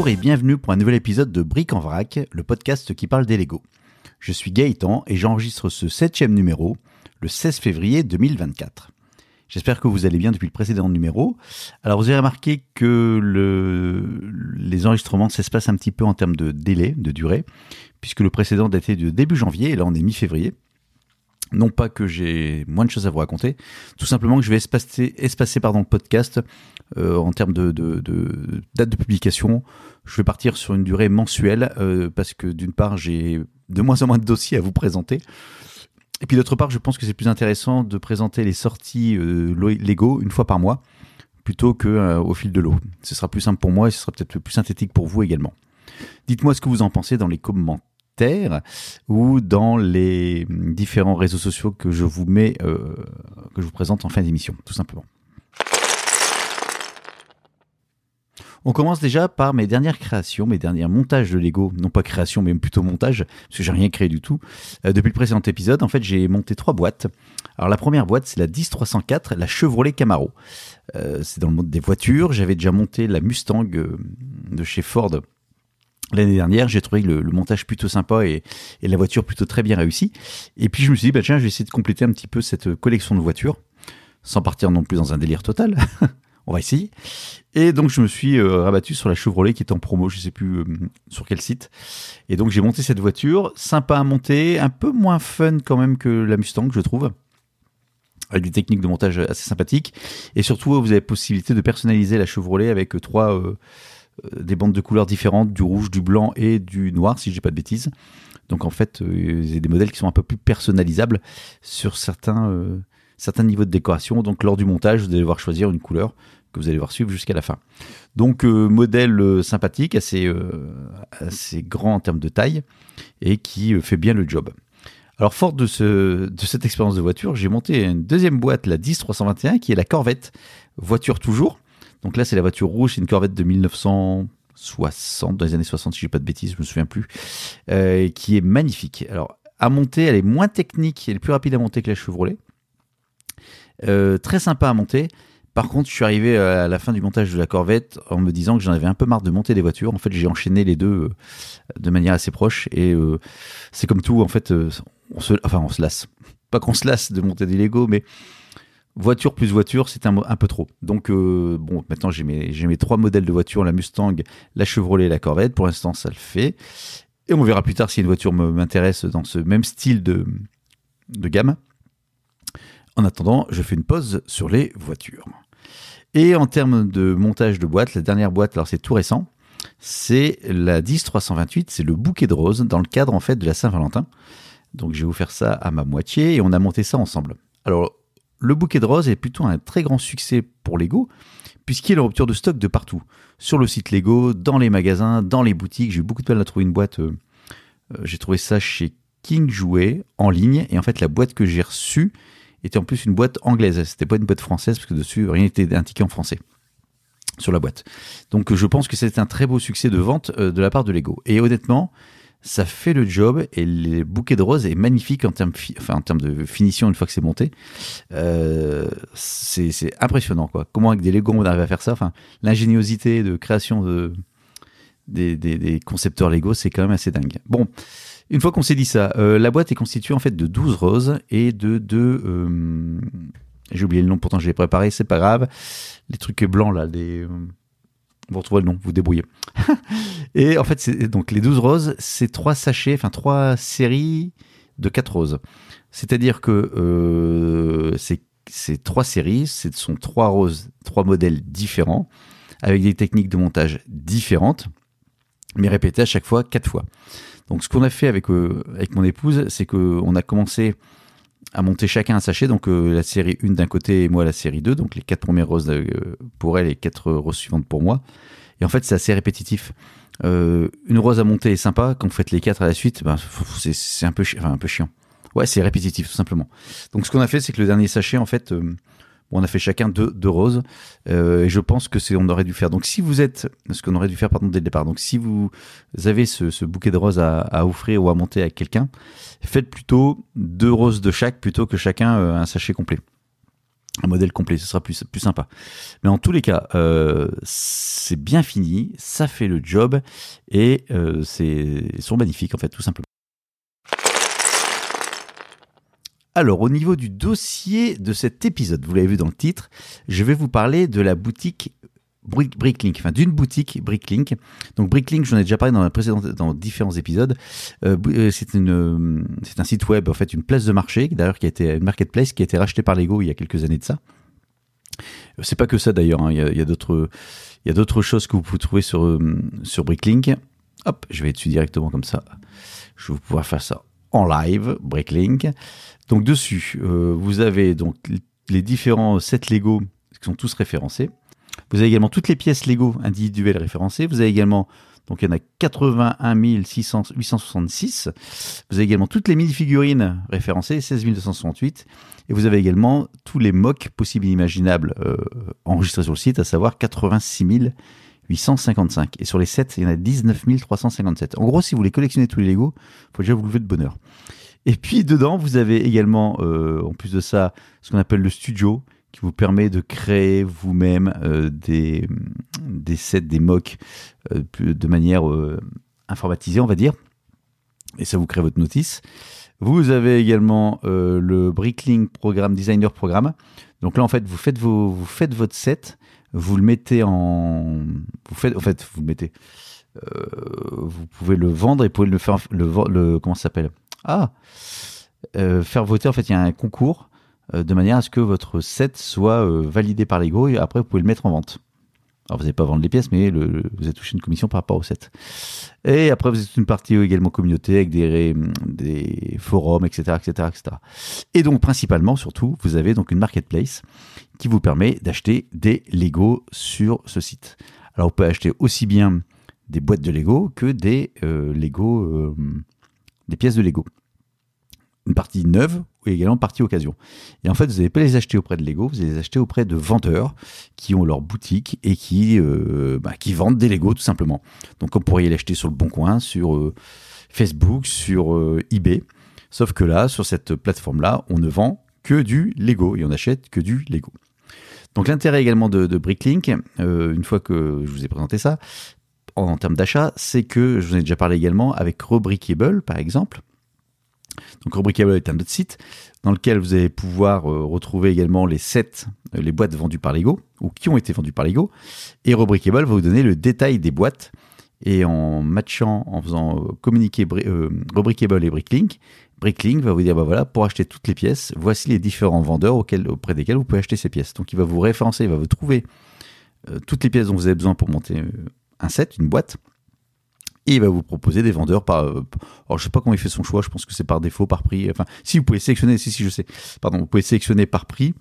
Bonjour et bienvenue pour un nouvel épisode de Brick en vrac, le podcast qui parle des Lego. Je suis Gaëtan et j'enregistre ce septième numéro le 16 février 2024. J'espère que vous allez bien depuis le précédent numéro. Alors vous avez remarqué que le, les enregistrements s'espacent un petit peu en termes de délai, de durée, puisque le précédent datait de début janvier et là on est mi-février. Non pas que j'ai moins de choses à vous raconter, tout simplement que je vais espacer, espacer pardon, le podcast euh, en termes de, date de publication. Je vais partir sur une durée mensuelle euh, parce que d'une part j'ai de moins en moins de dossiers à vous présenter. Et puis d'autre part, je pense que c'est plus intéressant de présenter les sorties euh, Lego une fois par mois plutôt que euh, au fil de l'eau. Ce sera plus simple pour moi et ce sera peut-être plus synthétique pour vous également. Dites-moi ce que vous en pensez dans les commentaires ou dans les différents réseaux sociaux que je vous mets, que je vous présente en fin d'émission, tout simplement. On commence déjà par mes dernières créations, mes derniers montages de Lego. Non pas création, mais plutôt montage, parce que j'ai rien créé du tout. Euh, depuis le précédent épisode, en fait, j'ai monté trois boîtes. Alors la première boîte, c'est la 10304, la Chevrolet Camaro. Euh, c'est dans le monde des voitures. J'avais déjà monté la Mustang euh, de chez Ford l'année dernière. J'ai trouvé le, montage plutôt sympa et, et, la voiture plutôt très bien réussie. Et puis je me suis dit, bah tiens, je vais essayer de compléter un petit peu cette collection de voitures, sans partir non plus dans un délire total. on va essayer. Et donc je me suis euh, rabattu sur la Chevrolet qui est en promo, je sais plus euh, sur quel site. Et donc j'ai monté cette voiture, sympa à monter, un peu moins fun quand même que la Mustang, je trouve. Avec des techniques de montage assez sympathiques. Et surtout, vous avez possibilité de personnaliser la Chevrolet avec euh, trois des bandes de couleurs différentes, du rouge, du blanc et du noir, si je dis pas de bêtises. Donc en fait, il y a des modèles qui sont un peu plus personnalisables sur certains, certains niveaux de décoration. Donc lors du montage, vous allez devoir choisir une couleur que vous allez voir suivre jusqu'à la fin. Donc euh, modèle euh, sympathique, assez, euh, assez grand en termes de taille et qui fait bien le job. Alors fort de, ce, de cette expérience de voiture, j'ai monté une deuxième boîte, la 10321, qui est la Corvette, voiture toujours. Donc là c'est la voiture rouge, c'est une Corvette de 1960, dans les années 60 si je dis pas de bêtises, je me souviens plus, qui est magnifique. Alors à monter, elle est moins technique, elle est plus rapide à monter que la Chevrolet. Très sympa à monter. Par contre, je suis arrivé à la fin du montage de la Corvette en me disant que j'en avais un peu marre de monter des voitures. En fait, j'ai enchaîné les deux euh, de manière assez proche et euh, c'est comme tout. En fait, euh, on se, enfin, on se lasse. Pas qu'on se lasse de monter des Lego, mais voiture plus voiture, c'est un, peu trop. Donc, bon, maintenant j'ai mes, trois modèles de voiture la Mustang, la Chevrolet et la Corvette. Pour l'instant, ça le fait. Et on verra plus tard si une voiture m'intéresse dans ce même style de, de gamme. En attendant, je fais une pause sur les voitures. Et en termes de montage de boîte, la dernière boîte, alors c'est tout récent, c'est la 10328, c'est le bouquet de roses dans le cadre en fait de la Saint-Valentin. Donc je vais vous faire ça à ma moitié et on a monté ça ensemble. Alors le bouquet de roses est plutôt un très grand succès pour Lego puisqu'il y a la rupture de stock de partout. Sur le site Lego, dans les magasins, dans les boutiques. J'ai eu beaucoup de mal à trouver une boîte. Euh, euh, j'ai trouvé ça chez King Jouet en ligne et en fait la boîte que j'ai reçue était en plus une boîte anglaise. C'était pas une boîte française parce que dessus rien n'était indiqué en français sur la boîte. Donc je pense que c'était un très beau succès de vente euh, de la part de Lego. Et honnêtement, ça fait le job et le bouquet de roses est magnifique en termes, enfin, en termes de finition une fois que c'est monté. Euh, c'est impressionnant quoi. Comment avec des Lego on arrive à faire ça? Enfin, l'ingéniosité de création de des, des concepteurs Lego, c'est quand même assez dingue. Bon, une fois qu'on s'est dit ça, euh, la boîte est constituée en fait de 12 roses et de deux. Euh, j'ai oublié le nom, pourtant je l'ai préparé, c'est pas grave. Les trucs blancs là, des. Euh, vous retrouvez le nom, vous débrouillez. et en fait, donc les 12 roses, c'est trois sachets, enfin trois séries de 4 roses. C'est-à-dire que c'est trois séries, ce sont trois roses, trois modèles différents, avec des techniques de montage différentes, mais répétées à chaque fois quatre fois. Donc ce qu'on a fait avec, euh, avec mon épouse, c'est qu'on a commencé à monter chacun un sachet, donc euh, la série 1 d'un côté et moi la série 2, donc les quatre premières roses euh, pour elle et quatre roses suivantes pour moi. Et en fait c'est assez répétitif. une rose à monter est sympa, quand vous faites les quatre à la suite, ben, c'est un un peu chiant. Ouais, c'est répétitif tout simplement. Donc ce qu'on a fait, c'est que le dernier sachet, en fait, on a fait chacun deux, roses euh, et je pense que c'est on aurait dû faire. Donc si vous êtes, ce qu'on aurait dû faire pardon dès le départ. Donc si vous avez ce, bouquet de roses à, offrir ou à monter à quelqu'un, faites plutôt deux roses de chaque plutôt que chacun euh, un sachet complet. un modèle complet, ce sera plus, plus sympa. Mais en tous les cas, euh, c'est bien fini, ça fait le job et c'est sont magnifiques en fait, tout simplement. Alors, au niveau du dossier de cet épisode, vous l'avez vu dans le titre, je vais vous parler de la boutique Bricklink, enfin d'une boutique Bricklink. Donc Bricklink, j'en ai déjà parlé dans, différents épisodes. Euh, euh, c'est une, c'est un site web, en fait, une place de marché, d'ailleurs qui a été une marketplace qui a été rachetée par Lego il y a quelques années de ça. Euh, c'est pas que ça d'ailleurs. Hein. Il y a, d'autres, choses que vous pouvez trouver sur Bricklink. Hop, je vais dessus directement comme ça. Je vais pouvoir faire ça en live, Bricklink. Donc dessus, vous avez donc les différents sets Lego qui sont tous référencés. Vous avez également toutes les pièces Lego individuelles référencées. Vous avez également, donc il y en a 81 866. Vous avez également toutes les mini-figurines référencées, 16 268. Et vous avez également tous les mocks possibles et imaginables euh, enregistrés sur le site, à savoir 86 855. Et sur les 7, il y en a 19 357. En gros, si vous voulez collectionner tous les Lego, il faut déjà vous lever de bonheur. Et puis dedans, vous avez également, euh, en plus de ça, ce qu'on appelle le studio, qui vous permet de créer vous-même euh, des, des sets, des mocks euh, de manière informatisée, on va dire. Et ça vous crée votre notice. Vous avez également le Bricklink Programme Designer Programme. Donc là, en fait, vous faites, vos, vous faites votre set, vous le mettez en. Vous faites, en fait, vous le mettez. vous pouvez le vendre et vous pouvez le faire. Le comment ça s'appelle? Ah Faire voter, en fait, il y a un concours euh, de manière à ce que votre set soit euh, validé par Lego et après vous pouvez le mettre en vente. Alors vous n'allez pas vendre les pièces, mais vous avez touché une commission par rapport au set. Et après vous êtes une partie également communauté avec des, forums, etc., etc., etc. Et donc principalement, surtout, vous avez donc une marketplace qui vous permet d'acheter des Lego sur ce site. Alors vous pouvez acheter aussi bien des boîtes de Lego que des euh, Lego, des pièces de Lego une partie neuve ou également partie occasion. Et en fait, vous n'allez pas les acheter auprès de Lego, vous allez les acheter auprès de vendeurs qui ont leur boutique et qui, euh, bah, qui vendent des Lego tout simplement. Donc on pourrait l'acheter sur le Bon Coin, sur euh, Facebook, sur euh, eBay. Sauf que là, sur cette plateforme-là, on ne vend que du Lego et on n'achète que du Lego. Donc l'intérêt également de Bricklink, une fois que je vous ai présenté ça, en, termes d'achat, c'est que je vous en ai déjà parlé également avec Rebrickable par exemple donc Rebrickable est un autre site dans lequel vous allez pouvoir euh, retrouver également les sets, euh, les boîtes vendues par Lego ou qui ont été vendues par Lego. Et Rebrickable va vous donner le détail des boîtes. Et en matchant, en faisant euh, communiquer Rebrickable et Bricklink, Bricklink va vous dire bah voilà, pour acheter toutes les pièces, voici les différents vendeurs auxquels, auprès desquels vous pouvez acheter ces pièces. Donc il va vous référencer, il va vous trouver toutes les pièces dont vous avez besoin pour monter un set, une boîte et il va vous proposer des vendeurs par. Euh, alors je sais pas comment il fait son choix, je pense que c'est par défaut, par prix. Enfin, si vous pouvez sélectionner, si si je sais, pardon, vous pouvez sélectionner par prix,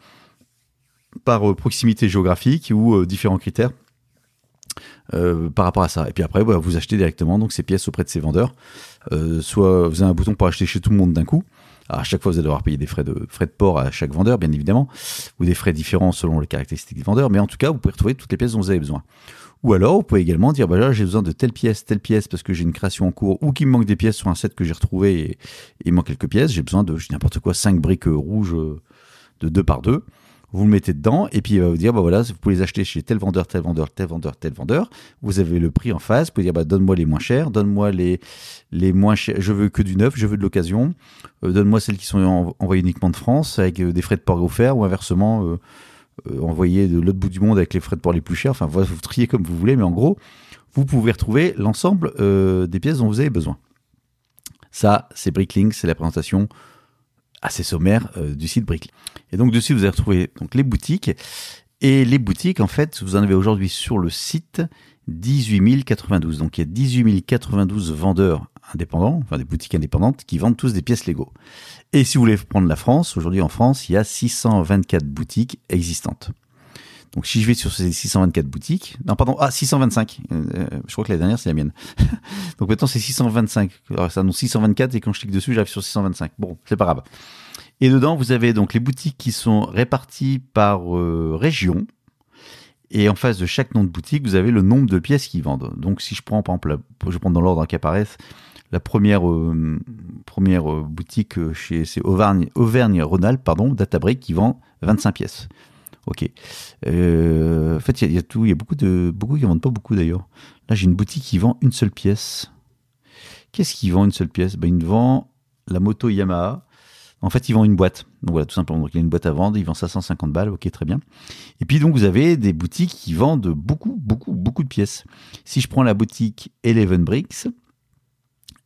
par euh, proximité géographique ou euh, différents critères. par rapport à ça. Et puis après, bah, vous achetez directement donc ces pièces auprès de ces vendeurs. soit vous avez un bouton pour acheter chez tout le monde d'un coup. à chaque fois, vous allez devoir payer des frais de, frais de port à chaque vendeur, bien évidemment, ou des frais différents selon les caractéristiques des vendeurs. Mais en tout cas, vous pouvez retrouver toutes les pièces dont vous avez besoin. Ou alors, vous pouvez également dire, bah là, j'ai besoin de telle pièce, telle pièce, parce que j'ai une création en cours, ou qu'il me manque des pièces sur un set que j'ai retrouvé et, il manque quelques pièces. J'ai besoin de, n'importe quoi, 5 briques rouges de 2 par 2. Vous le mettez dedans, et puis il va vous dire, bah voilà, vous pouvez les acheter chez tel vendeur, tel vendeur, tel vendeur, tel vendeur. Vous avez le prix en face. Vous pouvez dire, bah donne-moi les moins chers, donne-moi les, les moins chers. Je veux que du neuf, je veux de l'occasion. Euh, donne-moi celles qui sont envoyées uniquement de France, avec euh, des frais de port offerts, ou inversement, euh, euh, envoyer de l'autre bout du monde avec les frais de port les plus chers. Enfin, vous, triez comme vous voulez, mais en gros, vous pouvez retrouver l'ensemble euh, des pièces dont vous avez besoin. Ça, c'est Bricklink, c'est la présentation assez sommaire euh, du site Bricklink. Et donc dessus, vous allez retrouver donc, les boutiques. Et les boutiques, en fait, vous en avez aujourd'hui sur le site 18 092. Donc il y a 18 092 vendeurs indépendants, enfin des boutiques indépendantes, qui vendent tous des pièces Lego. Et si vous voulez prendre la France, aujourd'hui en France, il y a 624 boutiques existantes. Donc si je vais sur ces 624 boutiques, non pardon, ah 625, euh, je crois que la dernière c'est la mienne. Donc maintenant c'est 625, alors ça annonce 624 et quand je clique dessus j'arrive sur 625. Bon, c'est pas grave. Et dedans vous avez donc les boutiques qui sont réparties par euh, région, et en face de chaque nom de boutique, vous avez le nombre de pièces qu'ils vendent. Donc si je prends par exemple, je prends dans l'ordre qui apparaissent, La première, première boutique chez c'est Auvergne, Auvergne-Rhône-Alpes, pardon, Databrick, qui vend 25 pièces. Ok. en fait, il y, a tout, il y a beaucoup de beaucoup qui vendent pas beaucoup d'ailleurs. Là, j'ai une boutique qui vend une seule pièce. Qu'est-ce qu'il vend une seule pièce? Ben, Il vend la moto Yamaha. En fait, il vend une boîte. Donc voilà, tout simplement. Donc il a une boîte à vendre, il vend ça 150 balles, ok, très bien. Et puis donc vous avez des boutiques qui vendent beaucoup, beaucoup, beaucoup de pièces. Si je prends la boutique Eleven Bricks,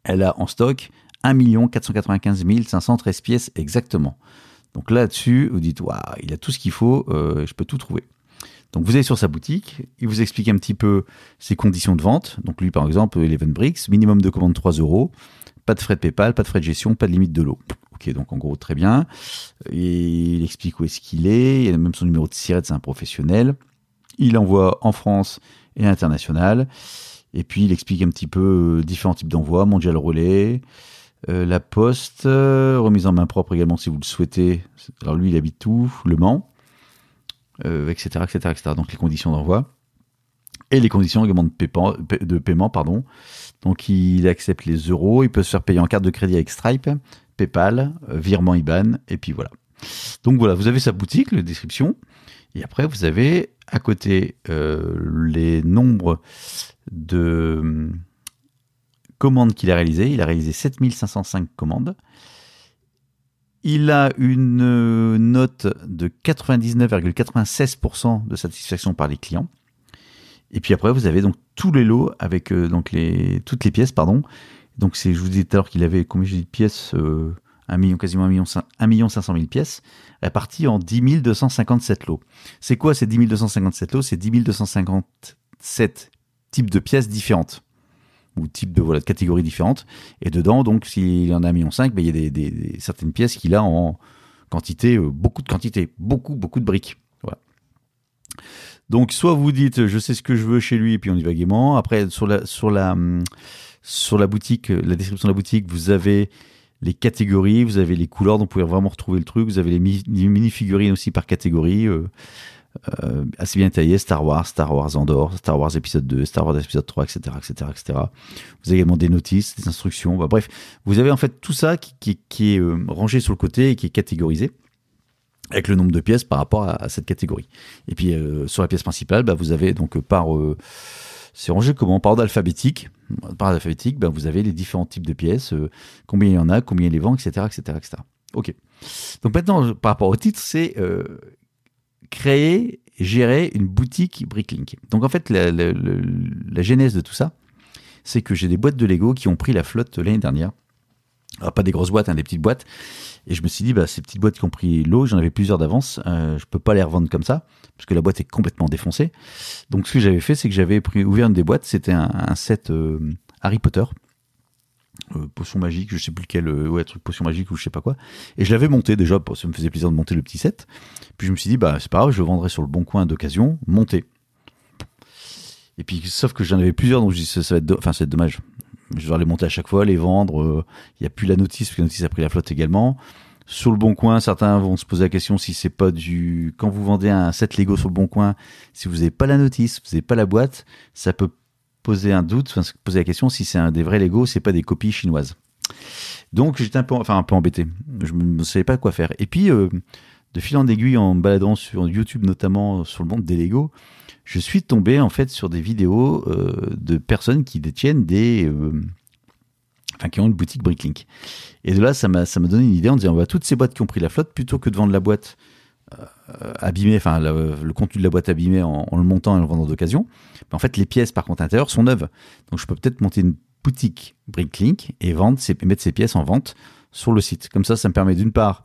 elle a en stock 1 495 513 pièces exactement. Donc là-dessus, vous dites, waouh, il a tout ce qu'il faut, euh, je peux tout trouver. Donc vous allez sur sa boutique, il vous explique un petit peu ses conditions de vente. Donc lui par exemple, Eleven Bricks, minimum de commande 3 euros, pas de frais de PayPal, pas de frais de gestion, pas de limite de l'eau. Donc en gros très bien. Il explique où est-ce qu'il est, il a même son numéro de SIRET, c'est un professionnel. Il envoie en France et à l'international. Et puis il explique un petit peu euh, différents types d'envois, mondial relais, euh, la poste, euh, remise en main propre également si vous le souhaitez. Alors lui il habite tout, Le Mans etc., etc., etc. Donc les conditions d'envoi et les conditions également de, paiement, de paiement, pardon. Donc il accepte les euros, il peut se faire payer en carte de crédit avec Stripe, PayPal, virement IBAN, et puis voilà. Donc voilà, vous avez sa boutique, la description, et après vous avez à côté euh, les nombres de commandes qu'il a réalisées. Il a réalisé 7505 commandes. Il a une euh, note de 99,96% de satisfaction par les clients. Et puis après, vous avez donc tous les lots avec euh, donc les, toutes les pièces, pardon. Donc c'est, je vous disais tout à l'heure qu'il avait combien j'ai dit de pièces, euh, 1 million, quasiment 1 million, 1 million 500 000 pièces, réparties en 10 257 lots. C'est quoi ces 10 257 lots? C'est 10 257 types de pièces différentes ou type de voilà de catégories différentes. Et dedans, donc, s'il en a un million cinq, ben, il y a des, certaines pièces qu'il a en quantité, euh, beaucoup de quantité, beaucoup, beaucoup de briques. Voilà. Donc, soit vous dites, je sais ce que je veux chez lui, et puis on y va gaiement. Après, sur la, sur la, sur la boutique, la description de la boutique, vous avez les catégories, vous avez les couleurs, donc vous pouvez vraiment retrouver le truc. Vous avez les mini-figurines aussi par catégorie. Euh, euh, assez bien taillé, Star Wars, Star Wars Andorre, Star Wars épisode 2, Star Wars épisode 3, etc., etc., etc. Vous avez également des notices, des instructions, bah, bref, vous avez en fait tout ça qui, est euh, rangé sur le côté et qui est catégorisé avec le nombre de pièces par rapport à, cette catégorie. Et puis euh, sur la pièce principale, bah, vous avez donc par c'est rangé comment Par ordre alphabétique. Par ordre alphabétique, bah, vous avez les différents types de pièces, combien il y en a, combien il les vend, etc., etc., etc. Ok. Donc maintenant, par rapport au titre, c'est créer, gérer une boutique Bricklink. Donc en fait, la, genèse de tout ça, c'est que j'ai des boîtes de Lego qui ont pris la flotte l'année dernière. Alors, pas des grosses boîtes, hein, des petites boîtes. Et je me suis dit, bah, ces petites boîtes qui ont pris l'eau, j'en avais plusieurs d'avance, euh, je peux pas les revendre comme ça, parce que la boîte est complètement défoncée. Donc ce que j'avais fait, c'est que j'avais ouvert une des boîtes, c'était un, set euh, Harry Potter, euh, potion magique, je sais plus lequel, euh, ouais, truc potion magique ou je sais pas quoi. Et je l'avais monté déjà, ça me faisait plaisir de monter le petit set. Puis je me suis dit, bah c'est pas grave, je le vendrai sur le bon coin d'occasion, monté. Et puis, sauf que j'en avais plusieurs, donc je dis, ça, va être, enfin, c'est dommage. Je vais les monter à chaque fois, les vendre. Euh, il n'y a plus la notice, parce que la notice a pris la flotte également. Sur le bon coin, certains vont se poser la question si c'est pas du. Quand vous vendez un set Lego sur le bon coin, si vous n'avez pas la notice, vous n'avez pas la boîte, ça peut poser un doute, poser la question si c'est un des vrais Lego, c'est pas des copies chinoises. Donc j'étais un peu, enfin un peu embêté. Je ne savais pas quoi faire. Et puis euh, de fil en aiguille, en baladant sur YouTube notamment sur le monde des Lego, je suis tombé en fait sur des vidéos euh, de personnes qui détiennent des, euh, enfin qui ont une boutique Bricklink. Et de là, ça m'a donné une idée en disant bah, toutes ces boîtes qui ont pris la flotte, plutôt que de vendre la boîte euh, abîmé, enfin le, contenu de la boîte abîmé en, le montant et en le vendant d'occasion. En fait, les pièces par contre intérieures sont neuves. Donc je peux peut-être monter une boutique Bricklink et vendre mettre ces pièces en vente sur le site. Comme ça, ça me permet d'une part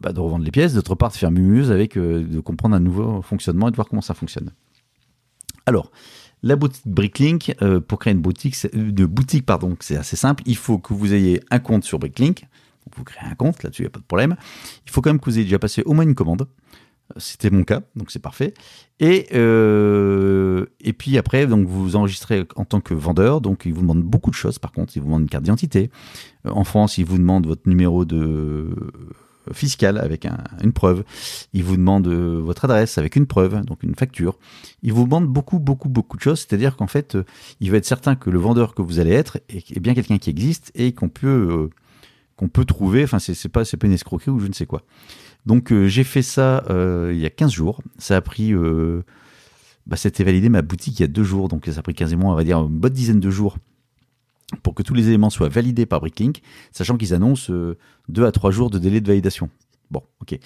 bah, de revendre les pièces, d'autre part de faire mumuse avec, euh, de comprendre un nouveau fonctionnement et de voir comment ça fonctionne. Alors, la boutique Bricklink, pour créer une boutique, de boutique, pardon, c'est assez simple. Il faut que vous ayez un compte sur Bricklink vous créez un compte, là-dessus, il n'y a pas de problème. Il faut quand même que vous ayez déjà passé au moins une commande. Euh, c'était mon cas, donc c'est parfait. Et, euh, puis après, donc vous enregistrez en tant que vendeur. Donc il vous demande beaucoup de choses. Par contre, il vous demande une carte d'identité. Euh, en France, il vous demande votre numéro de fiscale avec une preuve. Il vous demande votre adresse avec une preuve, donc une facture. Il vous demande beaucoup, beaucoup, beaucoup de choses. C'est-à-dire qu'en fait, il va être certain que le vendeur que vous allez être est, bien quelqu'un qui existe et qu'on peut, qu'on peut trouver. Enfin, c'est pas, pas une escroquerie ou je ne sais quoi. Donc j'ai fait ça il y a 15 jours. Ça a pris bah, c'était validé ma boutique il y a deux jours, donc ça a pris quasiment, on va dire, une bonne dizaine de jours pour que tous les éléments soient validés par Bricklink, sachant qu'ils annoncent euh, deux à trois jours de délai de validation. Bon, ok.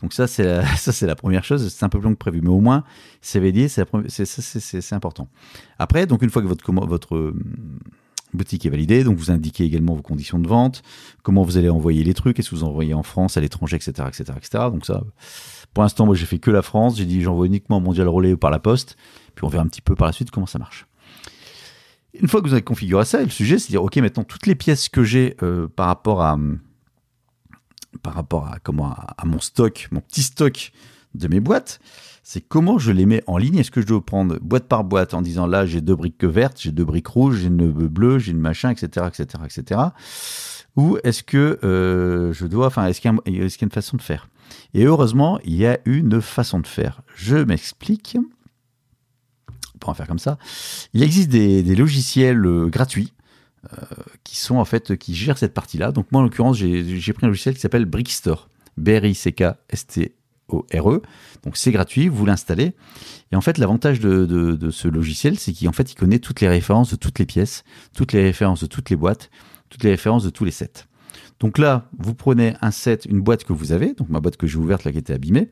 Donc ça, c'est la, ça c'est la première chose. C'est un peu plus long que prévu, mais au moins c'est validé, c'est, important. Après, donc une fois que votre, votre euh, boutique est validée, donc vous indiquez également vos conditions de vente, comment vous allez envoyer les trucs, est-ce que vous envoyez en France, à l'étranger, etc., etc., etc. Donc ça, pour l'instant, moi, j'ai fait que la France. J'ai dit, j'envoie uniquement Mondial Relais ou par la poste. Puis on verra un petit peu par la suite comment ça marche. Une fois que vous avez configuré ça, le sujet, c'est de dire, OK, maintenant, toutes les pièces que j'ai euh, par rapport à, mon stock, mon petit stock de mes boîtes, c'est comment je les mets en ligne. Est-ce que je dois prendre boîte par boîte en disant là, j'ai deux briques vertes, j'ai deux briques rouges, j'ai une bleue, j'ai une machin, etc., etc., etc. Ou est-ce que euh, je dois, enfin, est-ce qu'il y, a une façon de faire? Et heureusement, il y a une façon de faire. Je m'explique. Pour en faire comme ça. Il existe des, logiciels euh, gratuits euh, qui sont en fait qui gèrent cette partie-là. Donc moi en l'occurrence j'ai pris un logiciel qui s'appelle Brickstore, B R I C K S T O R E. Donc c'est gratuit, vous l'installez. Et en fait l'avantage de, de, ce logiciel c'est qu'en fait il connaît toutes les références de toutes les pièces, toutes les références de toutes les boîtes, toutes les références de tous les sets. Donc là, vous prenez un set, une boîte que vous avez, donc ma boîte que j'ai ouverte là qui était abîmée.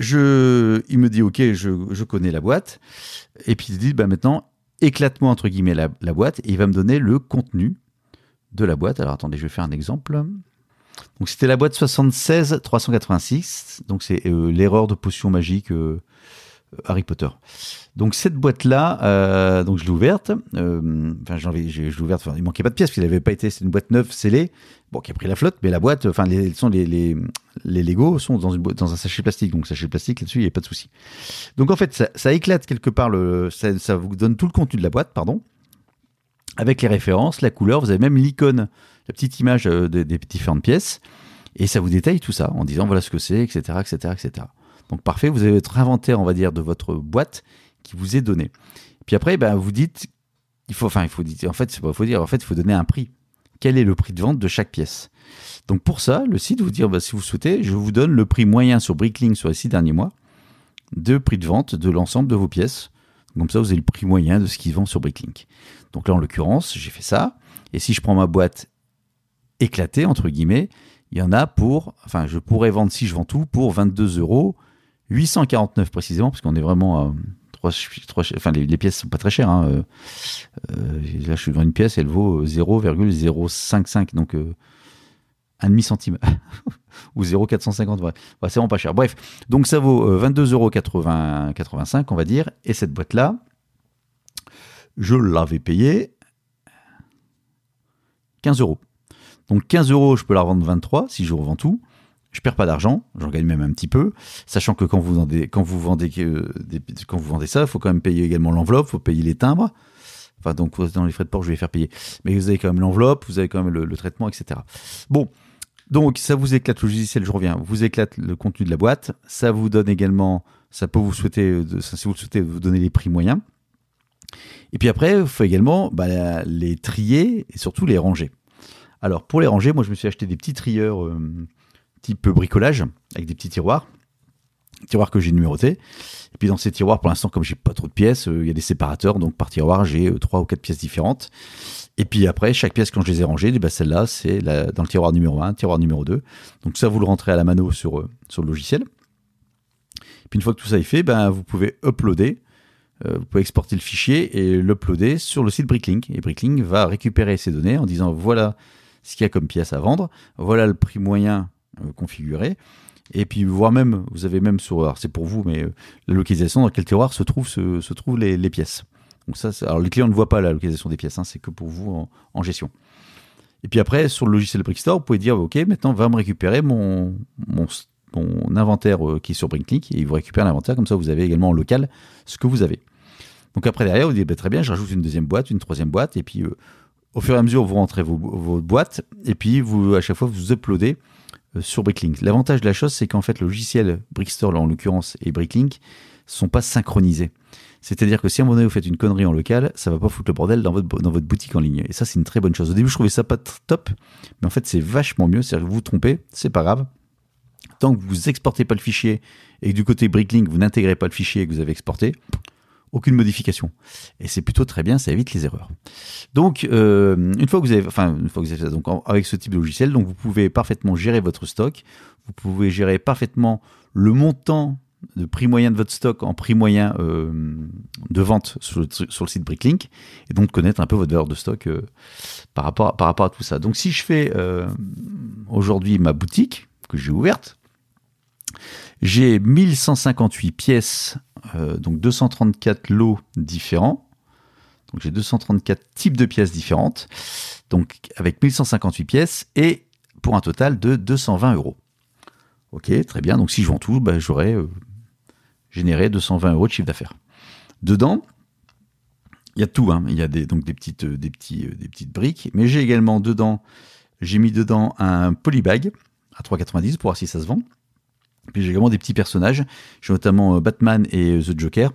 Je, il me dit ok, je, connais la boîte, et puis il dit bah maintenant éclate-moi entre guillemets la, boîte, et il va me donner le contenu de la boîte. Alors attendez, je vais faire un exemple. Donc c'était la boîte 76 386, donc c'est euh, l'erreur de potion magique euh, Harry Potter. Donc cette boîte-là, euh, donc je l'ai ouverte. Euh, enfin, j'en je l'ai ouverte. Il manquait pas de pièces, qu'il n'avait pas été. C'est une boîte neuve scellée, bon, qui a pris la flotte, mais la boîte, enfin, les, sont les, les, les Lego sont dans une dans un sachet plastique, donc sachet plastique là-dessus, il n'y a pas de souci. Donc en fait, ça, éclate quelque part le, ça, vous donne tout le contenu de la boîte, pardon, avec les références, la couleur. Vous avez même l'icône, la petite image euh, des, des différentes pièces, et ça vous détaille tout ça en disant voilà ce que c'est, etc., etc., etc. Donc parfait, vous avez votre inventaire, on va dire, de votre boîte qui vous est donné. Puis après, ben, vous dites, il faut, enfin, il faut dire, en fait, c'est faut dire, en fait, il faut donner un prix. Quel est le prix de vente de chaque pièce? Donc pour ça, le site vous dire, ben, si vous souhaitez, je vous donne le prix moyen sur Bricklink sur les six derniers mois de prix de vente de l'ensemble de vos pièces. Comme ça, vous avez le prix moyen de ce qu'ils vendent sur Bricklink. Donc là, en l'occurrence, j'ai fait ça. Et si je prends ma boîte éclatée, entre guillemets, il y en a pour, enfin, je pourrais vendre si je vends tout pour 22 euros 849 précisément, parce qu'on est vraiment à trois, enfin les, pièces sont pas très chères. Hein. Euh, euh, là, je suis devant une pièce, elle vaut 0,055, donc euh, un demi centime ou 0,450. Ouais. c'est vraiment pas cher. Bref, donc ça vaut 22,85 euros, on va dire. Et cette boîte-là, je l'avais payée 15 euros. Donc 15 euros, je peux la revendre 23 si je revends tout je perds pas d'argent, j'en gagne même un petit peu, sachant que quand vous vendez, quand vous vendez, euh, quand vous vendez ça, il faut quand même payer également l'enveloppe, il faut payer les timbres. Enfin, donc dans les frais de port, je vais les faire payer. Mais vous avez quand même l'enveloppe, vous avez quand même le, traitement, etc. Bon, donc ça vous éclate le logiciel, je reviens, vous éclate le contenu de la boîte, ça vous donne également, ça peut vous souhaiter, si vous le souhaitez, vous donner les prix moyens. Et puis après, il faut également bah, les trier et surtout les ranger. Alors pour les ranger, moi je me suis acheté des petits trieurs. Euh, type bricolage, avec des petits tiroirs, tiroirs que j'ai numérotés. Et puis dans ces tiroirs, pour l'instant, comme j'ai pas trop de pièces, euh, il y a des séparateurs, donc par tiroir, j'ai euh, trois ou quatre pièces différentes. Et puis après, chaque pièce, quand je les ai rangées, bah, celle-là, c'est dans le tiroir numéro 1, tiroir numéro 2. Donc ça, vous le rentrez à la mano sur, euh, sur le logiciel. Puis une fois que tout ça est fait, ben, vous pouvez uploader, vous pouvez exporter le fichier et l'uploader sur le site Bricklink. Et Bricklink va récupérer ces données en disant voilà ce qu'il y a comme pièce à vendre, voilà le prix moyen configuré. Et puis, voire même, vous avez même sur, c'est pour vous, mais euh, la localisation dans quel tiroir se trouvent se, se trouvent les, pièces. Donc ça, alors les clients ne voient pas la localisation des pièces, hein, c'est que pour vous en, gestion. Et puis après, sur le logiciel Brickstore, vous pouvez dire, ok, maintenant va me récupérer mon, mon, mon inventaire euh, qui est sur Brinklink, et il vous récupère l'inventaire, comme ça vous avez également en local ce que vous avez. Donc après derrière, vous dites, bah, très bien, je rajoute une deuxième boîte, une troisième boîte, et puis au fur et à mesure, vous rentrez vos, vos boîtes, et puis vous, à chaque fois, vous uploadez sur Bricklink. L'avantage de la chose, c'est qu'en fait, le logiciel Brickstore, en l'occurrence, et Bricklink sont pas synchronisés. C'est-à-dire que si à un moment donné vous faites une connerie en local, ça va pas foutre le bordel dans votre, dans votre boutique en ligne. Et ça, c'est une très bonne chose. Au début, je trouvais ça pas top, mais en fait, c'est vachement mieux. C'est-à-dire que vous vous trompez, c'est pas grave. Tant que vous exportez pas le fichier et que du côté Bricklink, vous n'intégrez pas le fichier que vous avez exporté, aucune modification. Et c'est plutôt très bien, ça évite les erreurs. Donc, euh, une fois que vous avez, enfin, une fois que vous avez donc avec ce type de logiciel, donc vous pouvez parfaitement gérer votre stock, vous pouvez gérer parfaitement le montant de prix moyen de votre stock en prix moyen euh, de vente sur le, site Bricklink et donc connaître un peu votre valeur de stock euh, par, rapport, par rapport à tout ça. Donc si je fais aujourd'hui ma boutique que j'ai ouverte, j'ai 1158 pièces, donc 234 lots différents. Donc j'ai 234 types de pièces différentes, donc avec 1158 pièces et pour un total de 220 euros. Ok, très bien. Donc si je vends tout, bah, j'aurai générer 220 euros de chiffre d'affaires. Dedans, il y a tout, hein. il y a des, donc des petites, euh, des, euh, des petites briques, mais j'ai également dedans, j'ai mis dedans un polybag à 3,90 pour voir si ça se vend. Puis j'ai également des petits personnages, j'ai notamment euh, Batman et The Joker,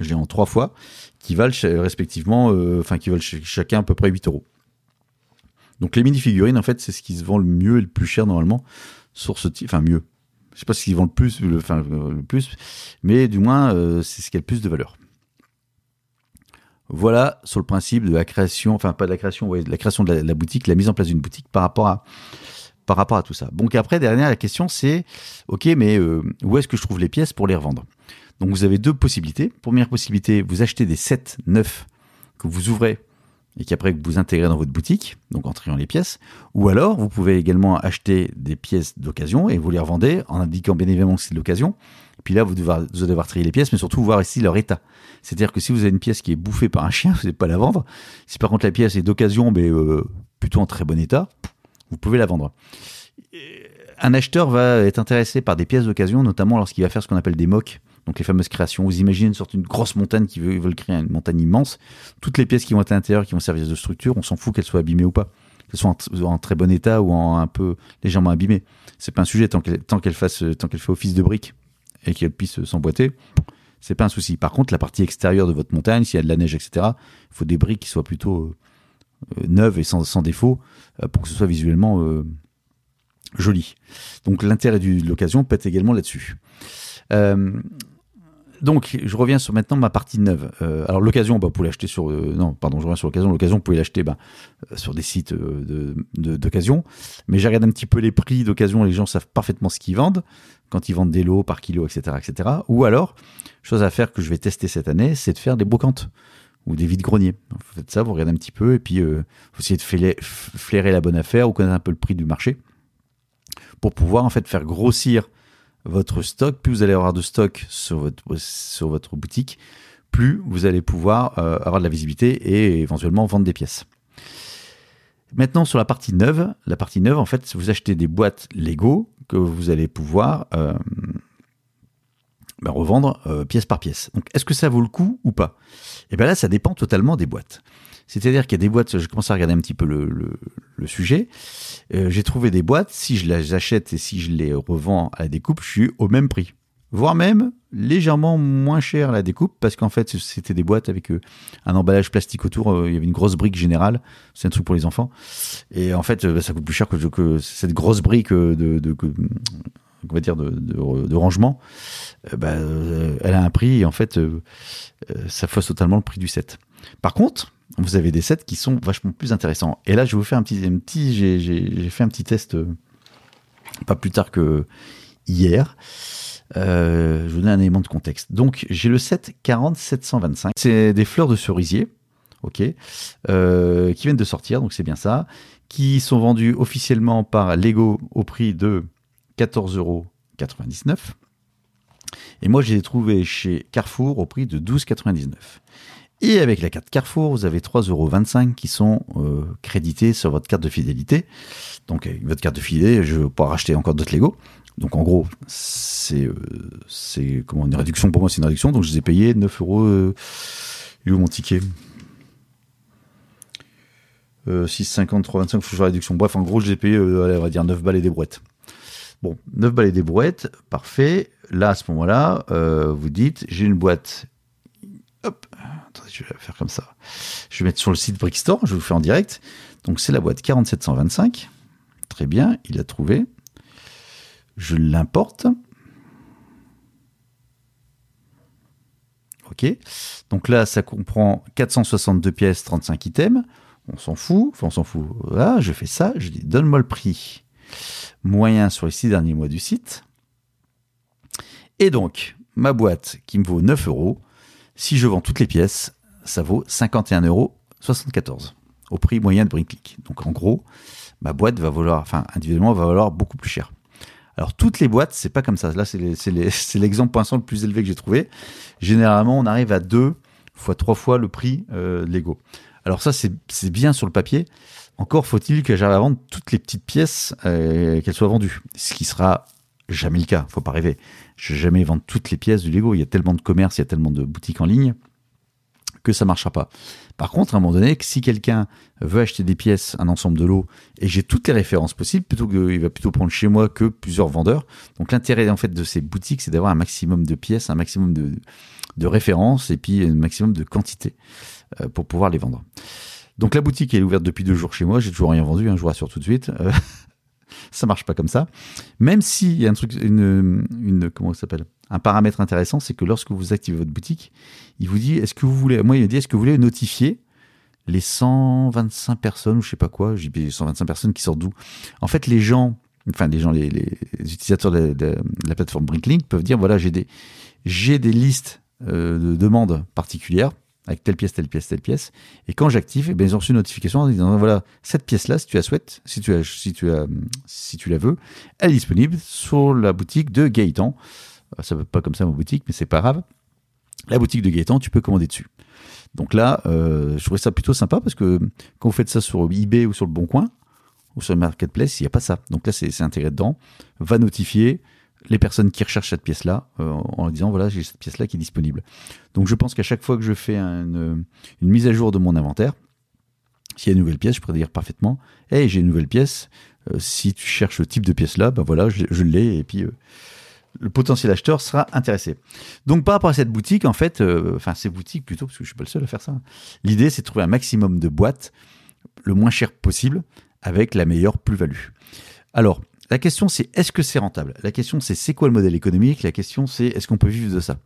j'ai en trois fois, qui valent respectivement, enfin qui valent chacun à peu près 8 euros. Donc les mini-figurines, en fait, c'est ce qui se vend le mieux et le plus cher normalement sur ce type, enfin mieux, je sais pas s'ils vendent le plus, le, enfin, le plus, mais du moins, euh, c'est ce qui a le plus de valeur. Voilà sur le principe de la création, enfin pas de la création, ouais, de la création de la, boutique, la mise en place d'une boutique par rapport à par rapport à tout ça. Donc après, dernière, la question c'est, ok, mais euh, où est-ce que je trouve les pièces pour les revendre? Donc vous avez deux possibilités. Première possibilité, vous achetez des sets neufs que vous ouvrez et qu'après vous intégrez dans votre boutique, donc en triant les pièces. Ou alors, vous pouvez également acheter des pièces d'occasion et vous les revendez en indiquant bien évidemment que c'est de l'occasion. Puis là, vous devez, vous devoir trier les pièces, mais surtout voir ici leur état. C'est-à-dire que si vous avez une pièce qui est bouffée par un chien, vous n'allez pas la vendre. Si par contre la pièce est d'occasion, mais euh, plutôt en très bon état, vous pouvez la vendre. Un acheteur va être intéressé par des pièces d'occasion, notamment lorsqu'il va faire ce qu'on appelle des mocks donc les fameuses créations. Vous imaginez une sorte de grosse montagne qui veut, veulent créer une montagne immense. Toutes les pièces qui vont être à l'intérieur, qui vont servir de structure, on s'en fout qu'elles soient abîmées ou pas. Qu'elles soient en, très bon état ou en un peu légèrement abîmées. C'est pas un sujet tant qu'elle tant fasse tant qu'elle fait office de brique et qu'elle puisse s'emboîter. C'est pas un souci. Par contre, la partie extérieure de votre montagne, s'il y a de la neige, etc., il faut des briques qui soient plutôt euh, neuves et sans, défaut euh, pour que ce soit visuellement euh, joli. Donc l'intérêt de l'occasion être également là-dessus. Donc, je reviens sur maintenant ma partie neuve. Alors, l'occasion, bah, vous pouvez l'acheter sur. Non, pardon, je reviens sur l'occasion. L'occasion, vous pouvez l'acheter bah, sur des sites d'occasion. Mais j'ai regardé un petit peu les prix d'occasion. Les gens savent parfaitement ce qu'ils vendent quand ils vendent des lots par kilo, etc., etc. Ou alors, chose à faire que je vais tester cette année, c'est de faire des brocantes ou des vides-greniers. Vous faites ça, vous regardez un petit peu et puis vous essayez de flairer la bonne affaire ou connaître un peu le prix du marché pour pouvoir en fait faire grossir votre stock, plus vous allez avoir de stock sur votre, sur votre boutique, plus vous allez pouvoir euh, avoir de la visibilité et éventuellement vendre des pièces. Maintenant, sur la partie neuve, la partie neuve, en fait, vous achetez des boîtes Lego que vous allez pouvoir euh, ben, revendre euh, pièce par pièce. Donc, est-ce que ça vaut le coup ou pas? Et eh bien là, ça dépend totalement des boîtes. C'est-à-dire qu'il y a des boîtes, je commence à regarder un petit peu le, sujet, euh, j'ai trouvé des boîtes, si je les achète et si je les revends à la découpe, je suis au même prix. Voire même légèrement moins cher à la découpe, parce qu'en fait, c'était des boîtes avec euh, un emballage plastique autour, il y avait une grosse brique générale, c'est un truc pour les enfants. Et en fait, bah, ça coûte plus cher que, cette grosse brique de, on va dire de, rangement, bah, elle a un prix et en fait, ça fausse totalement le prix du set. Par contre, vous avez des sets qui sont vachement plus intéressants. Et là, je vais vous faire un petit, j'ai fait un petit test euh, pas plus tard que hier. Euh, je vous donne un élément de contexte. Donc, j'ai le set 40 725. C'est des fleurs de cerisier, ok, euh, qui viennent de sortir, donc c'est bien ça, qui sont vendus officiellement par Lego au prix de 14,99 euros. Et moi, je les ai trouvés chez Carrefour au prix de 12,99. Et avec la carte Carrefour, vous avez 3,25€ qui sont euh, crédités sur votre carte de fidélité. Donc avec votre carte de fidélité, je vais pouvoir racheter encore d'autres Lego. Donc en gros, c'est euh, c'est comment une réduction pour moi, c'est une réduction. Donc je les ai payés 9 euros. Euh, où mon ticket? Euh, 6,50, 3,25, faut que je réduction. Bref, en gros, je les ai payés, on va dire 9 balles et des brouettes. Bon, 9 balais des brouettes, parfait. Là, à ce moment-là, euh, vous dites, j'ai une boîte. Hop, attendez, je vais la faire comme ça. Je vais mettre sur le site Brickstore, je vous fais en direct. Donc, c'est la boîte 4725. Très bien, il a trouvé. Je l'importe. Ok. Donc là, ça comprend 462 pièces, 35 items. On s'en fout. Enfin, on s'en fout. Là, je fais ça. Je dis, donne-moi le prix moyen sur les six derniers mois du site. Et donc, ma boîte qui me vaut 9 euros, si je vends toutes les pièces, ça vaut 51,74 euros au prix moyen de Brinklick. Donc en gros, ma boîte va valoir, enfin individuellement, va valoir beaucoup plus cher. Alors toutes les boîtes, c'est pas comme ça. Là, c'est l'exemple pour le plus élevé que j'ai trouvé. Généralement, on arrive à deux fois trois fois le prix euh, Lego. Alors ça, c'est bien sur le papier. Encore faut-il que j'arrive à vendre toutes les petites pièces, euh, qu'elles soient vendues. Ce qui sera jamais le cas. Faut pas rêver. Je vais jamais vendre toutes les pièces du Lego. Il y a tellement de commerce, il y a tellement de boutiques en ligne que ça marchera pas. Par contre, à un moment donné, si quelqu'un veut acheter des pièces, un ensemble de lots, et j'ai toutes les références possibles, plutôt que, il va plutôt prendre chez moi que plusieurs vendeurs. Donc l'intérêt en fait de ces boutiques, c'est d'avoir un maximum de pièces, un maximum de, de références et puis un maximum de quantité euh, pour pouvoir les vendre. Donc la boutique est ouverte depuis deux jours chez moi, j'ai toujours rien vendu, hein, je vous rassure tout de suite. Euh, ça marche pas comme ça. Même s'il y a un truc, une, une comment s'appelle, un paramètre intéressant, c'est que lorsque vous activez votre boutique, il vous dit, est-ce que vous voulez, moi il me dit, est-ce que vous voulez notifier les 125 personnes ou je sais pas quoi, j'ai 125 personnes qui sortent d'où? En fait, les gens, enfin les gens, les, utilisateurs de, la plateforme Brinklink peuvent dire, voilà, j'ai des, j'ai des listes euh, de demandes particulières avec telle pièce, telle pièce, telle pièce. Et quand j'active, eh bien, ils ont reçu une notification en disant voilà, cette pièce-là, si tu la souhaites, si tu, si, tu si tu la veux, elle est disponible sur la boutique de Gaëtan. Euh, ça ne veut pas comme ça ma boutique, mais c'est pas grave. La boutique de Gaëtan, tu peux commander dessus. Donc là, euh, je trouvais ça plutôt sympa parce que quand vous faites ça sur eBay ou sur le Bon Coin ou sur le Marketplace, il n'y a pas ça. Donc là, c'est intégré dedans. Va notifier les personnes qui recherchent cette pièce-là euh, en disant voilà j'ai cette pièce-là qui est disponible. Donc je pense qu'à chaque fois que je fais une, mise à jour de mon inventaire, s'il y a une nouvelle pièce, je pourrais dire parfaitement hey j'ai une nouvelle pièce. Euh, si tu cherches ce type de pièce-là, ben voilà je, l'ai et puis euh, le potentiel acheteur sera intéressé. Donc par rapport à cette boutique, en fait, enfin ces boutiques plutôt parce que je suis pas le seul à faire ça. L'idée c'est de trouver un maximum de boîtes le moins cher possible avec la meilleure plus-value. Alors, la question, c'est est-ce que c'est rentable? La question, c'est c'est quoi le modèle économique? La question, c'est est-ce qu'on peut vivre de ça?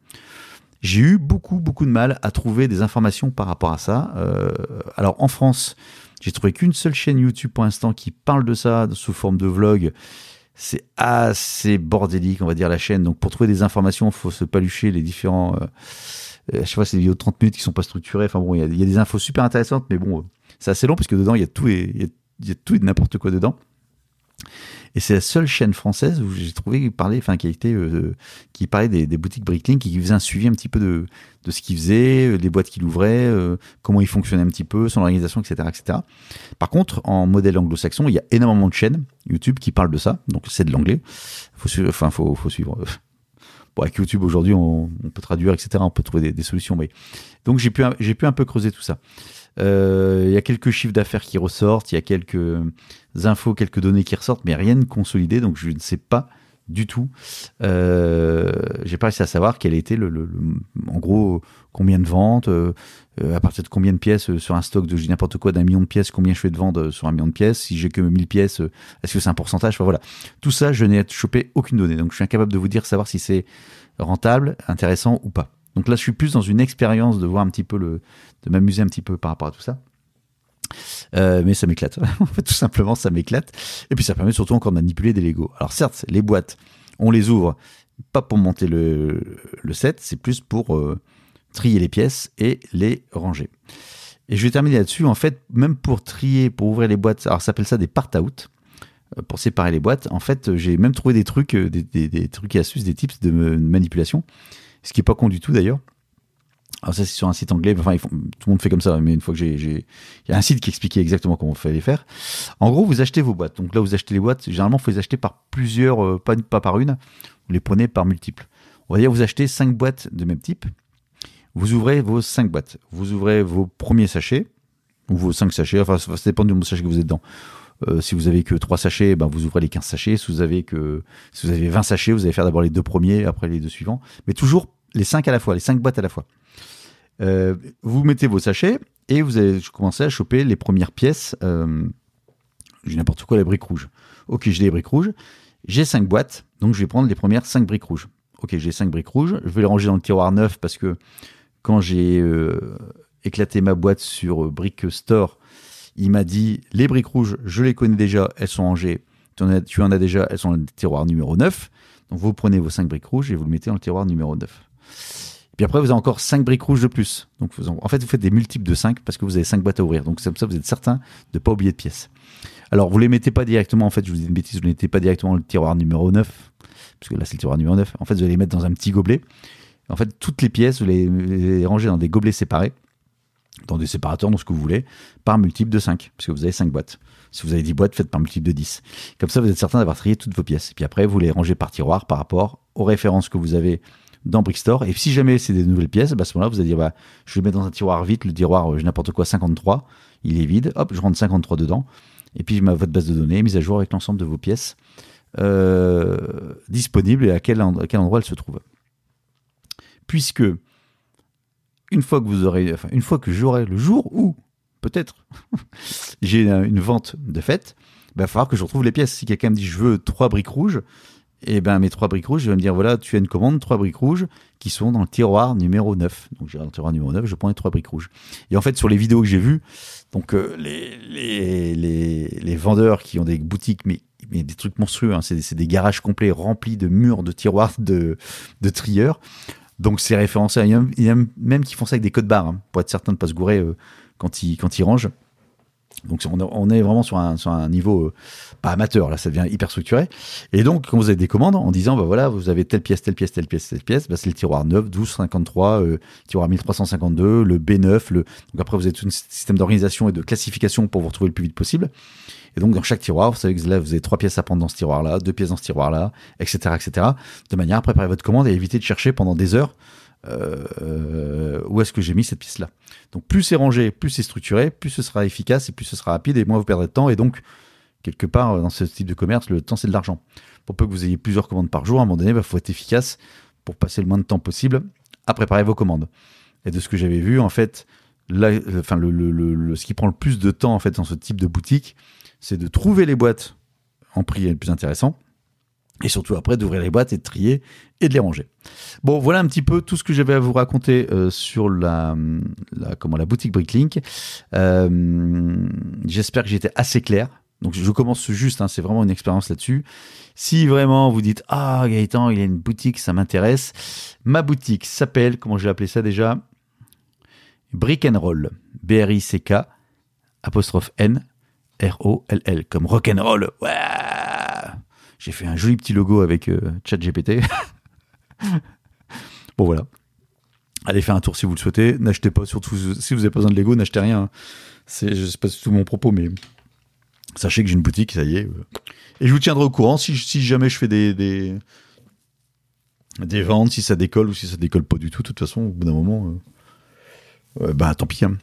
J'ai eu beaucoup, beaucoup de mal à trouver des informations par rapport à ça. Euh, alors, en France, j'ai trouvé qu'une seule chaîne YouTube pour l'instant qui parle de ça sous forme de vlog. C'est assez bordélique, on va dire, la chaîne. Donc, pour trouver des informations, il faut se palucher les différents. Euh, euh, je sais pas, c'est des vidéos de 30 minutes qui sont pas structurées. Enfin bon, il y, a des infos super intéressantes, mais bon, c'est assez long parce que dedans, il y a tout et, y a tout et n'importe quoi dedans. Et c'est la seule chaîne française où j'ai trouvé parler, enfin qui été, euh, qui parlait des, des boutiques Bricklink, qui faisait un suivi un petit peu de, ce qu'ils faisaient, les boîtes qu'il ouvrait, euh, comment ils fonctionnaient un petit peu, son organisation, etc., etc. Par contre, en modèle anglo-saxon, il y a énormément de chaînes YouTube qui parlent de ça, donc c'est de l'anglais. Faut suivre, enfin faut, faut suivre. Bon, avec YouTube aujourd'hui, on, peut traduire, etc. On peut trouver des, des solutions. Donc j'ai pu, j'ai pu un peu creuser tout ça. Euh, il y a quelques chiffres d'affaires qui ressortent, il y a quelques infos, quelques données qui ressortent, mais rien de consolidé, donc je ne sais pas du tout. Euh, j'ai pas réussi à savoir quel était le, en gros combien de ventes, euh, à partir de combien de pièces sur un stock de n'importe quoi d'un million de pièces, combien je fais de ventes sur un million de pièces. Si j'ai que 1000 pièces, est-ce que c'est un pourcentage enfin, Voilà, tout ça, je n'ai chopé aucune donnée, donc je suis incapable de vous dire savoir si c'est rentable, intéressant ou pas. Donc là, je suis plus dans une expérience de voir un petit peu le, de m'amuser un petit peu par rapport à tout ça. Euh, mais ça m'éclate. tout simplement, ça m'éclate. Et puis, ça permet surtout encore de manipuler des Lego. Alors, certes, les boîtes, on les ouvre pas pour monter le, le set, c'est plus pour euh, trier les pièces et les ranger. Et je vais terminer là-dessus. En fait, même pour trier, pour ouvrir les boîtes, alors ça s'appelle ça des part-out, euh, pour séparer les boîtes. En fait, j'ai même trouvé des trucs, des, des, des, trucs et astuces, des tips de manipulation ce qui est pas con du tout d'ailleurs. Alors ça c'est sur un site anglais, enfin tout le monde fait comme ça, mais une fois que j'ai, il y a un site qui expliquait exactement comment on fallait faire. En gros, vous achetez vos boîtes. Donc là, vous achetez les boîtes. Généralement, faut les acheter par plusieurs, euh, pas, pas par une. Vous les prenez par multiples. On va dire vous achetez cinq boîtes de même type. Vous ouvrez vos cinq boîtes. Vous ouvrez vos premiers sachets ou vos cinq sachets. Enfin, ça dépend du sachet que vous êtes dedans. Euh, si vous avez que 3 sachets, ben vous ouvrez les 15 sachets. Si vous avez que si vous avez 20 sachets, vous allez faire d'abord les deux premiers, après les deux suivants. Mais toujours les 5 à la fois, les 5 boîtes à la fois. Euh, vous mettez vos sachets et vous allez commencer à choper les premières pièces. Euh, j'ai n'importe quoi, les briques rouges. Ok, j'ai les briques rouges. J'ai 5 boîtes, donc je vais prendre les premières 5 briques rouges. Ok, j'ai 5 briques rouges. Je vais les ranger dans le tiroir neuf parce que quand j'ai euh, éclaté ma boîte sur Brick Store, il m'a dit les briques rouges, je les connais déjà, elles sont rangées. Tu en as, tu en as déjà, elles sont dans le tiroir numéro 9. Donc vous prenez vos 5 briques rouges et vous le mettez dans le tiroir numéro 9. Puis après, vous avez encore 5 briques rouges de plus. Donc en, fait, vous faites des multiples de 5 parce que vous avez 5 boîtes à ouvrir. Donc comme ça, vous êtes certain de ne pas oublier de pièces. Alors, vous les mettez pas directement, en fait, je vous dis une bêtise, vous ne les mettez pas directement dans le tiroir numéro 9, parce que là, c'est le tiroir numéro 9. En fait, vous allez les mettre dans un petit gobelet. En fait, toutes les pièces, vous les, les rangez dans des gobelets séparés, dans des séparateurs, dans ce que vous voulez, par multiple de 5, parce que vous avez 5 boîtes. Si vous avez 10 boîtes, faites par multiple de 10. Comme ça, vous êtes certain d'avoir trié toutes vos pièces. Et puis après, vous les rangez par tiroir par rapport aux références que vous avez dans Brickstore. Et si jamais c'est des nouvelles pièces, bah à ce moment-là, vous allez dire, bah, je vais mettre dans un tiroir vite, le tiroir, euh, n'importe quoi, 53. Il est vide. Hop, je rentre 53 dedans. Et puis, ma, votre base de données mise à jour avec l'ensemble de vos pièces euh, disponibles et à quel, endroit elles se trouvent. Puisque, une fois que vous aurez, une fois que j'aurai le jour où, peut-être, j'ai une vente de fait, il va falloir que je retrouve les pièces. Si quelqu'un me dit je veux trois briques rouges, et ben mes trois briques rouges, je vais me dire voilà, tu as une commande, trois briques rouges qui sont dans le tiroir numéro 9. Donc j'irai dans le tiroir numéro 9, je prends les trois briques rouges. Et en fait, sur les vidéos que j'ai vues, donc euh, les, les, les, vendeurs qui ont des boutiques, mais, mais des trucs monstrueux, hein, c'est des garages complets remplis de murs, de tiroirs, de, de trieurs. Donc c'est référencé. Il y, y a même qui font ça avec des codes barres, hein, pour être certain de ne pas se gourer euh, quand, ils, quand ils rangent. Donc on est vraiment sur un, niveau euh, pas amateur, là ça devient hyper structuré. Et donc quand vous avez des commandes en disant bah voilà vous avez telle pièce, telle pièce, telle pièce, telle pièce, bah, c'est le tiroir 9, 12, 53, euh, tiroir 1352, le B9, le... donc après vous avez tout un système d'organisation et de classification pour vous retrouver le plus vite possible. Et donc dans chaque tiroir, vous savez que là vous avez trois pièces à prendre dans ce tiroir-là, deux pièces dans ce tiroir-là, etc., etc. De manière à préparer votre commande et éviter de chercher pendant des heures euh, où est-ce que j'ai mis cette pièce-là? Donc plus c'est rangé, plus c'est structuré, plus ce sera efficace et plus ce sera rapide et moins vous perdrez de temps. Et donc, quelque part, dans ce type de commerce, le temps c'est de l'argent. Pour peu que vous ayez plusieurs commandes par jour, à un moment donné, il bah, faut être efficace pour passer le moins de temps possible à préparer vos commandes. Et de ce que j'avais vu, en fait, ce qui prend le plus de temps en fait dans ce type de boutique, c'est de trouver les boîtes en prix le plus intéressant et surtout après d'ouvrir les boîtes et de trier et de les ranger. Bon, voilà un petit peu tout ce que j'avais à vous raconter euh, sur la, la, comment, la boutique Bricklink. Euh, J'espère que j'étais assez clair. Donc je commence juste, hein, c'est vraiment une expérience là-dessus. Si vraiment vous dites Ah Gaëtan, il a une boutique, ça m'intéresse. Ma boutique s'appelle, comment j'ai appelé ça déjà? Brick and Roll. B-R-I-C-K apostrophe N R-O-L-L comme rock and roll. Ouais j'ai fait un joli petit logo avec euh, ChatGPT. bon voilà. Allez faire un tour si vous le souhaitez. N'achetez pas, surtout si vous n'avez pas besoin de Lego, n'achetez rien. C'est, je sais pas tout mon propos, mais sachez que j'ai une boutique, ça y est. Et je vous tiendrai au courant si, si jamais je fais des, des, des, ventes, si ça décolle ou si ça décolle pas du tout. De toute façon, au bout d'un moment, euh, euh, bah tant pis. Hein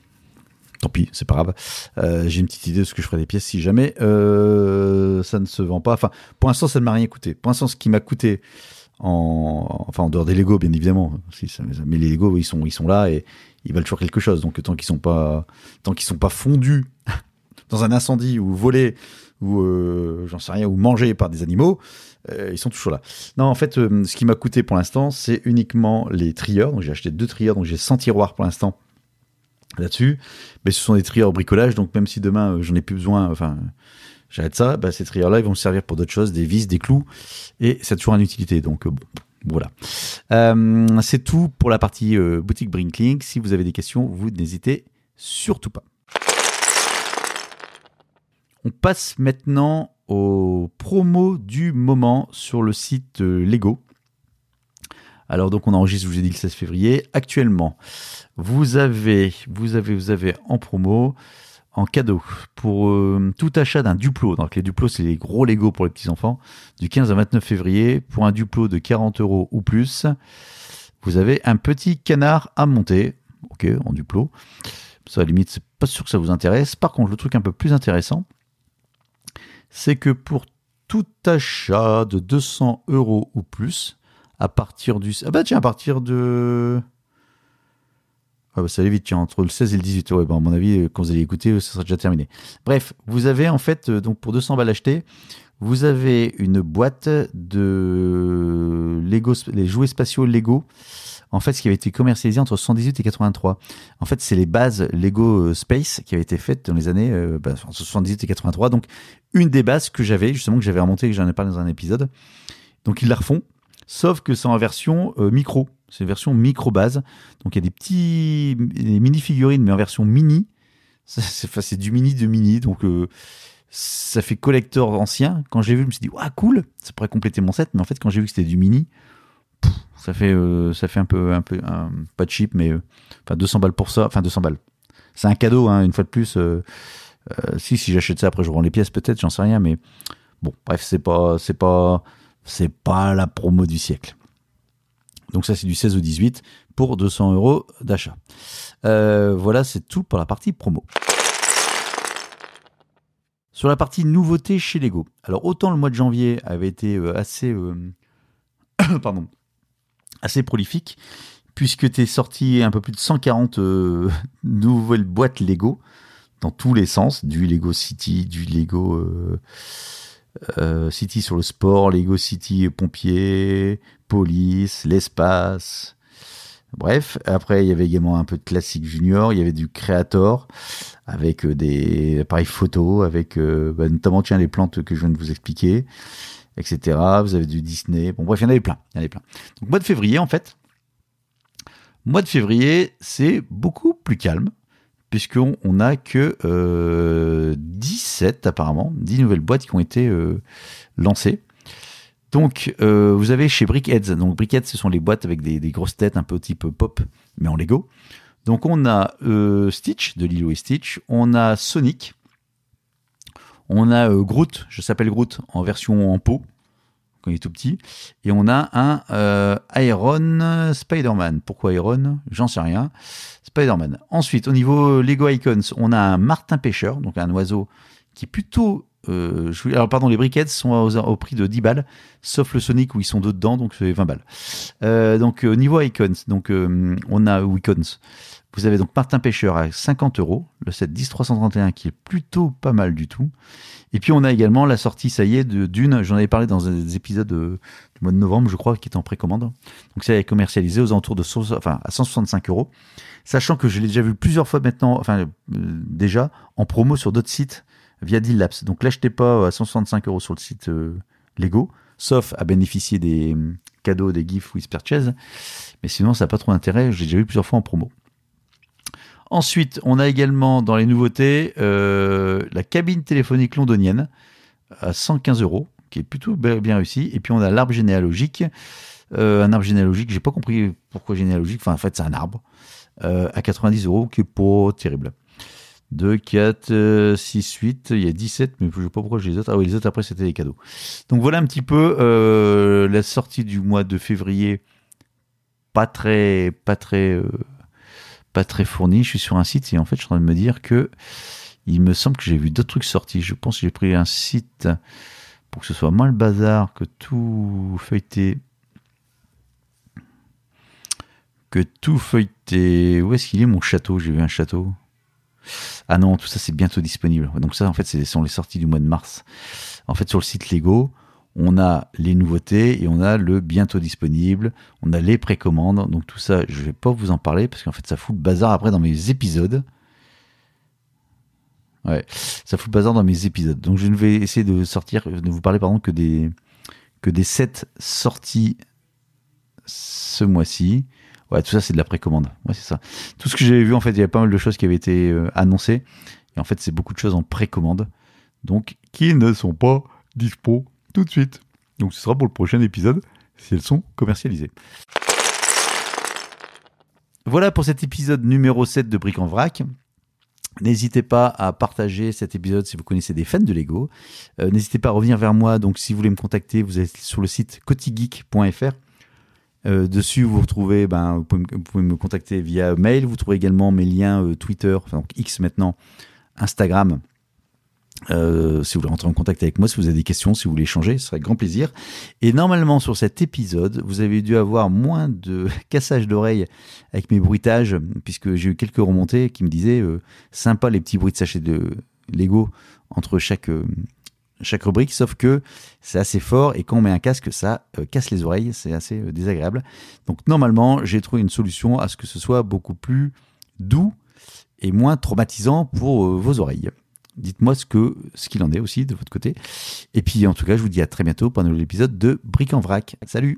tant pis, c'est pas grave. Euh, j'ai une petite idée de ce que je ferai des pièces si jamais euh, ça ne se vend pas. Enfin, pour l'instant, ça ne m'a rien coûté. Pour l'instant, ce qui m'a coûté en, enfin, en dehors des Lego, bien évidemment. Mais les Lego, ils sont, ils sont là et ils valent toujours quelque chose. Donc, tant qu'ils sont pas, tant qu'ils sont pas fondus dans un incendie ou volés ou euh, j'en sais rien ou mangés par des animaux, ils sont toujours là. Non, en fait, ce qui m'a coûté pour l'instant, c'est uniquement les trieurs. Donc, j'ai acheté deux trieurs, donc j'ai 100 tiroirs pour l'instant là-dessus. Mais ce sont des trieurs bricolage, donc même si demain euh, j'en ai plus besoin, enfin j'arrête ça, bah, ces trieurs-là ils vont me servir pour d'autres choses, des vis, des clous, et c'est toujours une utilité. Donc euh, bon, voilà. Euh, c'est tout pour la partie boutique Brinklink. Si vous avez des questions, vous n'hésitez surtout pas. On passe maintenant aux promos du moment sur le site Lego. Alors donc on enregistre, je vous ai dit le 16 février. Actuellement, vous avez, vous avez, vous avez en promo, en cadeau, pour euh, tout achat d'un Duplo. Donc les Duplos, c'est les gros Lego pour les petits-enfants. Du 15 au 29 février, pour un Duplo de 40 euros ou plus, vous avez un petit canard à monter. Ok, en Duplo. Ça, à la limite, c'est pas sûr que ça vous intéresse. Par contre, le truc un peu plus intéressant, c'est que pour tout achat de 200 euros ou plus, à partir du... Ah bah tiens, à partir de... Ah bah ça allait vite, tiens, entre le 16 et le 18. Ouais, bah à mon avis, quand vous allez écouter, ça sera déjà terminé. Bref, vous avez en fait, euh, donc pour 200 balles achetées, vous avez une boîte de Lego, les jouets spatiaux Lego. En fait, ce qui avait été commercialisé entre 118 et 83. En fait, c'est les bases Lego euh, Space qui avaient été faites dans les années euh, bah, entre 78 et 83. Donc, une des bases que j'avais, justement, que j'avais remontée, que j'en ai parlé dans un épisode. Donc, ils la refont, sauf que c'est en version micro. C'est une version micro base. Donc il y a des petits des mini figurines, mais en version mini. C'est du mini de mini. Donc euh, ça fait collector ancien. Quand j'ai vu, je me suis dit, cool, ça pourrait compléter mon set. Mais en fait, quand j'ai vu que c'était du mini, ça fait, euh, ça fait un peu, un peu pas cheap, mais euh, enfin 200 balles pour ça. Enfin 200 balles. C'est un cadeau, hein, une fois de plus. si, si j'achète ça, après je rends les pièces peut-être, j'en sais rien. Mais bon, bref, c'est pas, pas, c'est pas la promo du siècle. Donc ça, c'est du 16 au 18 pour 200 euros d'achat. Euh, voilà, c'est tout pour la partie promo. Sur la partie nouveauté chez Lego. Alors autant le mois de janvier avait été euh, assez, euh, pardon, assez prolifique, puisque tu es sorti un peu plus de 140 nouvelles boîtes Lego dans tous les sens, du Lego City, du Lego City sur le sport, Lego City pompier, police, l'espace. Bref, après il y avait également un peu de classique junior, il y avait du créator avec euh, des appareils photo, avec euh, bah, notamment tiens les plantes que je viens de vous expliquer, etc. Vous avez du Disney. Bon bref, il y en avait plein, il y en avait plein. Donc mois de février en fait, mois de février c'est beaucoup plus calme puisqu'on n'a que 17 euh, apparemment, 10 nouvelles boîtes qui ont été lancées. Donc, euh, vous avez chez Brickheads, donc Brickheads, ce sont les boîtes avec des, grosses têtes un peu type pop, mais en Lego. Donc, on a euh, Stitch de Lilo et Stitch, on a Sonic, on a euh, Groot, je s'appelle Groot, en version en pot, quand il est tout petit, et on a un Iron Spider-Man. Pourquoi Iron? J'en sais rien. Spider-Man. Ensuite, au niveau Lego Icons, on a un Martin Pêcheur, donc un oiseau qui est plutôt euh, alors pardon, les briquettes sont au, prix de 10 balles, sauf le Sonic où ils sont deux dedans, donc c'est 20 balles. Euh, donc euh, niveau icons, donc on a icons. Vous avez donc Martin Pêcheur à 50 euros, le set 10331 qui est plutôt pas mal du tout. Et puis on a également la sortie, ça y est, de Dune. J'en avais parlé dans des épisodes du mois de novembre, je crois, qui est en précommande. Donc ça est commercialisé aux alentours de enfin, à 165 euros. Sachant que je l'ai déjà vu plusieurs fois maintenant, enfin déjà en promo sur d'autres sites via Deal Donc l'achetez pas à 165 euros sur le site euh, Lego, sauf à bénéficier des hum, cadeaux, des gifs with purchase. Mais sinon, ça n'a pas trop d'intérêt. J'ai déjà vu plusieurs fois en promo. Ensuite, on a également dans les nouveautés euh, la cabine téléphonique londonienne à 115 euros, qui est plutôt bien réussi. Et puis on a l'arbre généalogique, euh, un arbre généalogique. J'ai pas compris pourquoi généalogique. Enfin, en fait, c'est un arbre à 90 euros, qui est pas terrible. 2, 4, 6, 8, il y a 17, mais je ne sais pas pourquoi j'ai les autres. Ah oui, les autres après c'était des cadeaux. Donc voilà un petit peu euh, la sortie du mois de février, pas très, pas très, euh, pas très fournie. Je suis sur un site et en fait je suis en train de me dire que il me semble que j'ai vu d'autres trucs sortis. Je pense que j'ai pris un site pour que ce soit moins le bazar que tout feuilleté. Que tout feuilleté. Où est-ce qu'il est mon château? J'ai vu un château. Ah non, tout ça c'est bientôt disponible. Donc ça en fait ce sont les sorties du mois de mars. En fait sur le site Lego, on a les nouveautés et on a le bientôt disponible, on a les précommandes. Donc tout ça, je vais pas vous en parler parce qu'en fait ça fout le bazar après dans mes épisodes. Ouais, ça fout le bazar dans mes épisodes. Donc je ne vais essayer de sortir, de vous parler pardon que des que des 7 sorties ce mois-ci. Ouais, tout ça, c'est de la précommande. C'est ça. Tout ce que j'avais vu, en fait, il y avait pas mal de choses qui avaient été euh, annoncées. Et en fait, c'est beaucoup de choses en précommande. Donc, qui ne sont pas dispo tout de suite. Donc, ce sera pour le prochain épisode si elles sont commercialisées. Voilà pour cet épisode numéro 7 de Brick en Vrac. N'hésitez pas à partager cet épisode si vous connaissez des fans de Lego. Euh, n'hésitez pas à revenir vers moi. Donc, si vous voulez me contacter, vous êtes sur le site cotigeek.fr. Euh, dessus, vous retrouvez, ben, vous pouvez, me contacter via mail. Vous trouvez également mes liens euh, Twitter, donc X maintenant, Instagram Euh, si vous voulez rentrer en contact avec moi, si vous avez des questions, si vous voulez échanger, ce serait grand plaisir. Et normalement, sur cet épisode, vous avez dû avoir moins de cassage d'oreilles avec mes bruitages, puisque j'ai eu quelques remontées qui me disaient sympa les petits bruits de sachets de Lego entre chaque, chaque rubrique, sauf que c'est assez fort et quand on met un casque, ça euh, casse les oreilles, c'est assez euh, désagréable. Donc normalement, j'ai trouvé une solution à ce que ce soit beaucoup plus doux et moins traumatisant pour euh, vos oreilles. Dites-moi ce ce qu'il en est aussi de votre côté. Et puis en tout cas, je vous dis à très bientôt pour un nouvel épisode de Bric en vrac. Salut